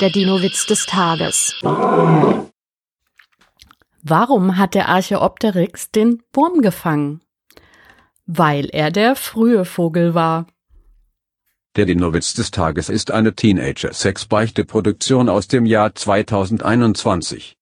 Der Dino-Witz des Tages. Warum hat der Archeopteryx den Wurm gefangen? Weil er der frühe Vogel war. Der Dino-Witz des Tages ist eine Teenager-Sex-Beichte-Produktion aus dem Jahr 2021.